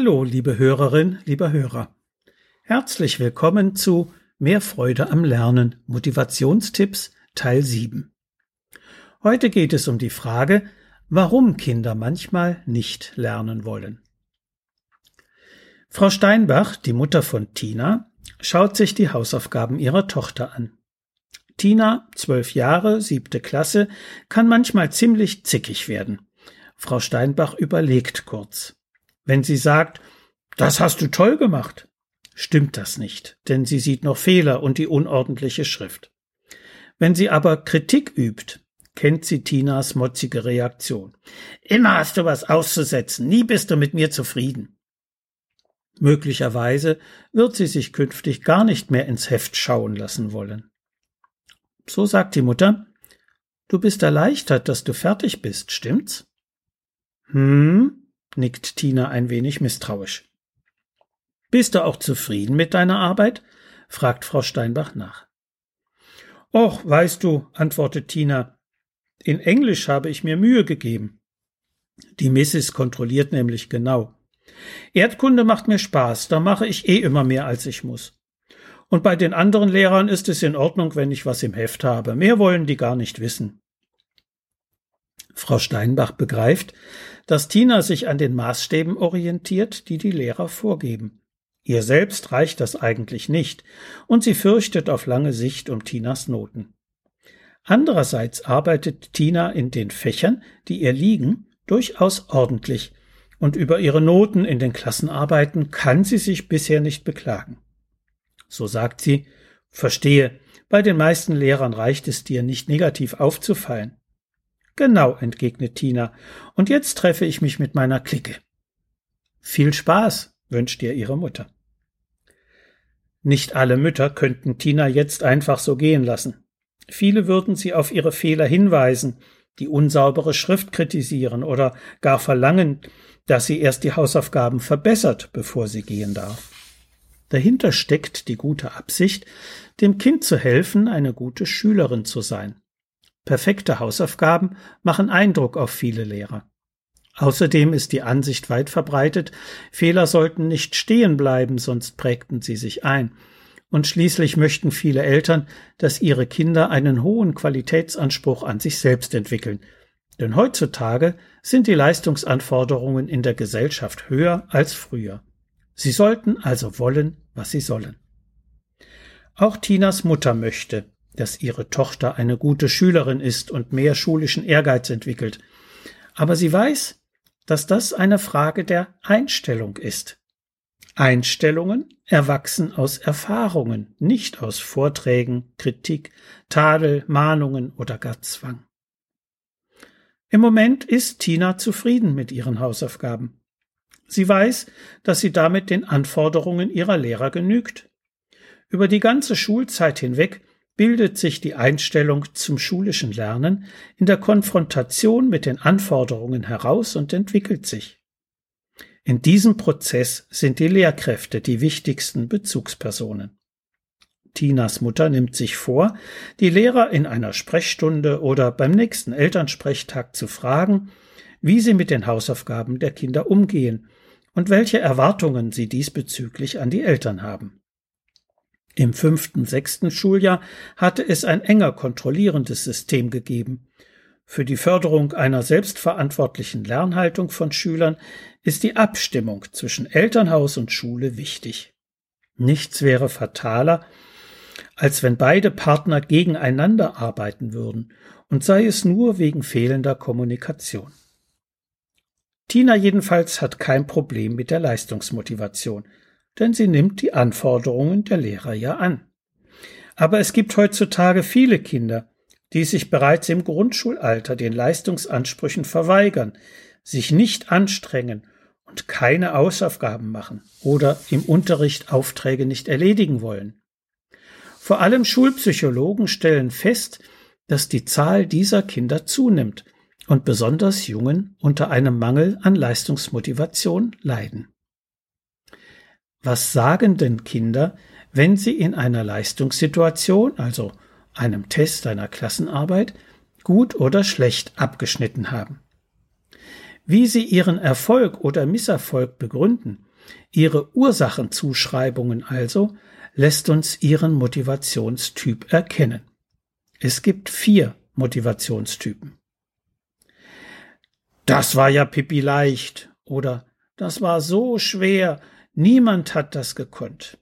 Hallo, liebe Hörerin, lieber Hörer. Herzlich willkommen zu Mehr Freude am Lernen Motivationstipps Teil 7. Heute geht es um die Frage, warum Kinder manchmal nicht lernen wollen. Frau Steinbach, die Mutter von Tina, schaut sich die Hausaufgaben ihrer Tochter an. Tina, zwölf Jahre, siebte Klasse, kann manchmal ziemlich zickig werden. Frau Steinbach überlegt kurz. Wenn sie sagt, das hast du toll gemacht, stimmt das nicht, denn sie sieht noch Fehler und die unordentliche Schrift. Wenn sie aber Kritik übt, kennt sie Tinas motzige Reaktion. Immer hast du was auszusetzen, nie bist du mit mir zufrieden. Möglicherweise wird sie sich künftig gar nicht mehr ins Heft schauen lassen wollen. So sagt die Mutter, du bist erleichtert, dass du fertig bist, stimmt's? Hm, nickt Tina ein wenig misstrauisch. Bist du auch zufrieden mit deiner Arbeit? fragt Frau Steinbach nach. Och, weißt du, antwortet Tina, in Englisch habe ich mir Mühe gegeben. Die Missis kontrolliert nämlich genau. Erdkunde macht mir Spaß, da mache ich eh immer mehr, als ich muss. Und bei den anderen Lehrern ist es in Ordnung, wenn ich was im Heft habe. Mehr wollen die gar nicht wissen. Frau Steinbach begreift, dass Tina sich an den Maßstäben orientiert, die die Lehrer vorgeben. Ihr selbst reicht das eigentlich nicht, und sie fürchtet auf lange Sicht um Tinas Noten. Andererseits arbeitet Tina in den Fächern, die ihr liegen, durchaus ordentlich, und über ihre Noten in den Klassenarbeiten kann sie sich bisher nicht beklagen. So sagt sie, verstehe, bei den meisten Lehrern reicht es dir nicht negativ aufzufallen. Genau, entgegnet Tina. Und jetzt treffe ich mich mit meiner Clique. Viel Spaß, wünscht ihr ihre Mutter. Nicht alle Mütter könnten Tina jetzt einfach so gehen lassen. Viele würden sie auf ihre Fehler hinweisen, die unsaubere Schrift kritisieren oder gar verlangen, dass sie erst die Hausaufgaben verbessert, bevor sie gehen darf. Dahinter steckt die gute Absicht, dem Kind zu helfen, eine gute Schülerin zu sein. Perfekte Hausaufgaben machen Eindruck auf viele Lehrer. Außerdem ist die Ansicht weit verbreitet, Fehler sollten nicht stehen bleiben, sonst prägten sie sich ein. Und schließlich möchten viele Eltern, dass ihre Kinder einen hohen Qualitätsanspruch an sich selbst entwickeln. Denn heutzutage sind die Leistungsanforderungen in der Gesellschaft höher als früher. Sie sollten also wollen, was sie sollen. Auch Tinas Mutter möchte, dass ihre Tochter eine gute Schülerin ist und mehr schulischen Ehrgeiz entwickelt. Aber sie weiß, dass das eine Frage der Einstellung ist. Einstellungen erwachsen aus Erfahrungen, nicht aus Vorträgen, Kritik, Tadel, Mahnungen oder gar Zwang. Im Moment ist Tina zufrieden mit ihren Hausaufgaben. Sie weiß, dass sie damit den Anforderungen ihrer Lehrer genügt. Über die ganze Schulzeit hinweg bildet sich die Einstellung zum schulischen Lernen in der Konfrontation mit den Anforderungen heraus und entwickelt sich. In diesem Prozess sind die Lehrkräfte die wichtigsten Bezugspersonen. Tinas Mutter nimmt sich vor, die Lehrer in einer Sprechstunde oder beim nächsten Elternsprechtag zu fragen, wie sie mit den Hausaufgaben der Kinder umgehen und welche Erwartungen sie diesbezüglich an die Eltern haben. Im fünften, sechsten Schuljahr hatte es ein enger kontrollierendes System gegeben. Für die Förderung einer selbstverantwortlichen Lernhaltung von Schülern ist die Abstimmung zwischen Elternhaus und Schule wichtig. Nichts wäre fataler, als wenn beide Partner gegeneinander arbeiten würden, und sei es nur wegen fehlender Kommunikation. Tina jedenfalls hat kein Problem mit der Leistungsmotivation denn sie nimmt die Anforderungen der Lehrer ja an. Aber es gibt heutzutage viele Kinder, die sich bereits im Grundschulalter den Leistungsansprüchen verweigern, sich nicht anstrengen und keine Hausaufgaben machen oder im Unterricht Aufträge nicht erledigen wollen. Vor allem Schulpsychologen stellen fest, dass die Zahl dieser Kinder zunimmt und besonders Jungen unter einem Mangel an Leistungsmotivation leiden. Was sagen denn Kinder, wenn sie in einer Leistungssituation, also einem Test einer Klassenarbeit, gut oder schlecht abgeschnitten haben? Wie Sie Ihren Erfolg oder Misserfolg begründen, Ihre Ursachenzuschreibungen also, lässt uns Ihren Motivationstyp erkennen. Es gibt vier Motivationstypen. Das war ja Pippi leicht oder das war so schwer, niemand hat das gekonnt.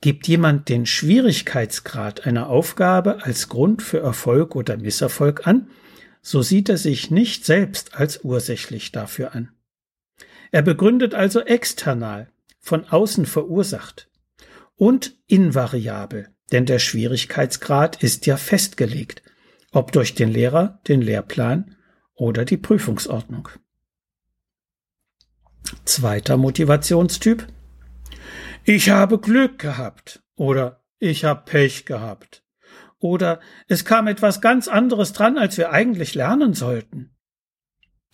Gibt jemand den Schwierigkeitsgrad einer Aufgabe als Grund für Erfolg oder Misserfolg an, so sieht er sich nicht selbst als ursächlich dafür an. Er begründet also external, von außen verursacht und invariabel, denn der Schwierigkeitsgrad ist ja festgelegt, ob durch den Lehrer, den Lehrplan oder die Prüfungsordnung. Zweiter Motivationstyp. Ich habe Glück gehabt oder ich habe Pech gehabt oder es kam etwas ganz anderes dran, als wir eigentlich lernen sollten.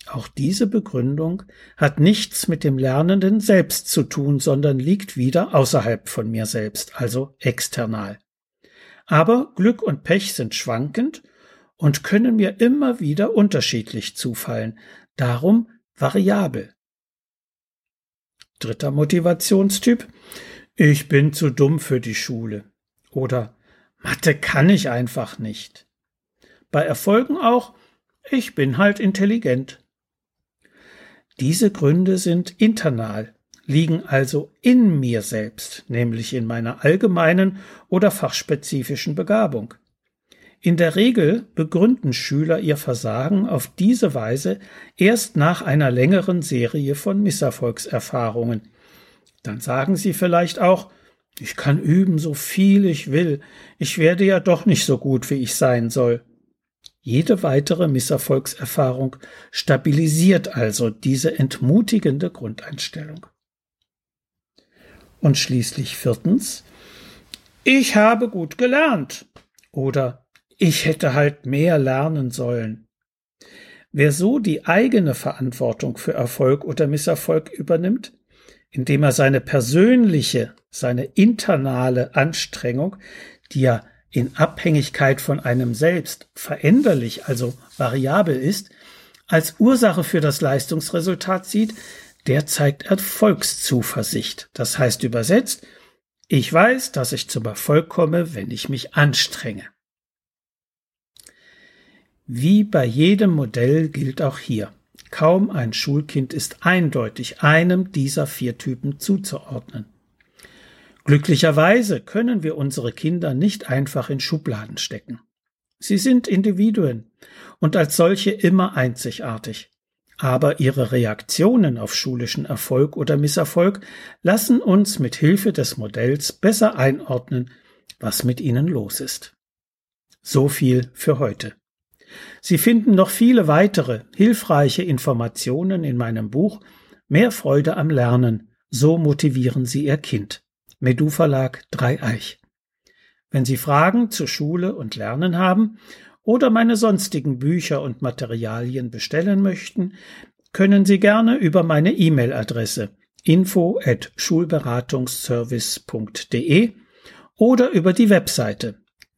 Auch diese Begründung hat nichts mit dem Lernenden selbst zu tun, sondern liegt wieder außerhalb von mir selbst, also external. Aber Glück und Pech sind schwankend und können mir immer wieder unterschiedlich zufallen, darum variabel. Dritter Motivationstyp. Ich bin zu dumm für die Schule. Oder Mathe kann ich einfach nicht. Bei Erfolgen auch, ich bin halt intelligent. Diese Gründe sind internal, liegen also in mir selbst, nämlich in meiner allgemeinen oder fachspezifischen Begabung. In der Regel begründen Schüler ihr Versagen auf diese Weise erst nach einer längeren Serie von Misserfolgserfahrungen. Dann sagen sie vielleicht auch, ich kann üben, so viel ich will, ich werde ja doch nicht so gut, wie ich sein soll. Jede weitere Misserfolgserfahrung stabilisiert also diese entmutigende Grundeinstellung. Und schließlich viertens, ich habe gut gelernt oder ich hätte halt mehr lernen sollen. Wer so die eigene Verantwortung für Erfolg oder Misserfolg übernimmt, indem er seine persönliche, seine internale Anstrengung, die ja in Abhängigkeit von einem selbst veränderlich, also variabel ist, als Ursache für das Leistungsresultat sieht, der zeigt Erfolgszuversicht. Das heißt übersetzt, ich weiß, dass ich zum Erfolg komme, wenn ich mich anstrenge. Wie bei jedem Modell gilt auch hier. Kaum ein Schulkind ist eindeutig einem dieser vier Typen zuzuordnen. Glücklicherweise können wir unsere Kinder nicht einfach in Schubladen stecken. Sie sind Individuen und als solche immer einzigartig. Aber ihre Reaktionen auf schulischen Erfolg oder Misserfolg lassen uns mit Hilfe des Modells besser einordnen, was mit ihnen los ist. So viel für heute. Sie finden noch viele weitere hilfreiche Informationen in meinem Buch Mehr Freude am Lernen. So motivieren Sie Ihr Kind. Medu Verlag Dreieich. Wenn Sie Fragen zu Schule und Lernen haben oder meine sonstigen Bücher und Materialien bestellen möchten, können Sie gerne über meine E-Mail-Adresse info at schulberatungsservice.de oder über die Webseite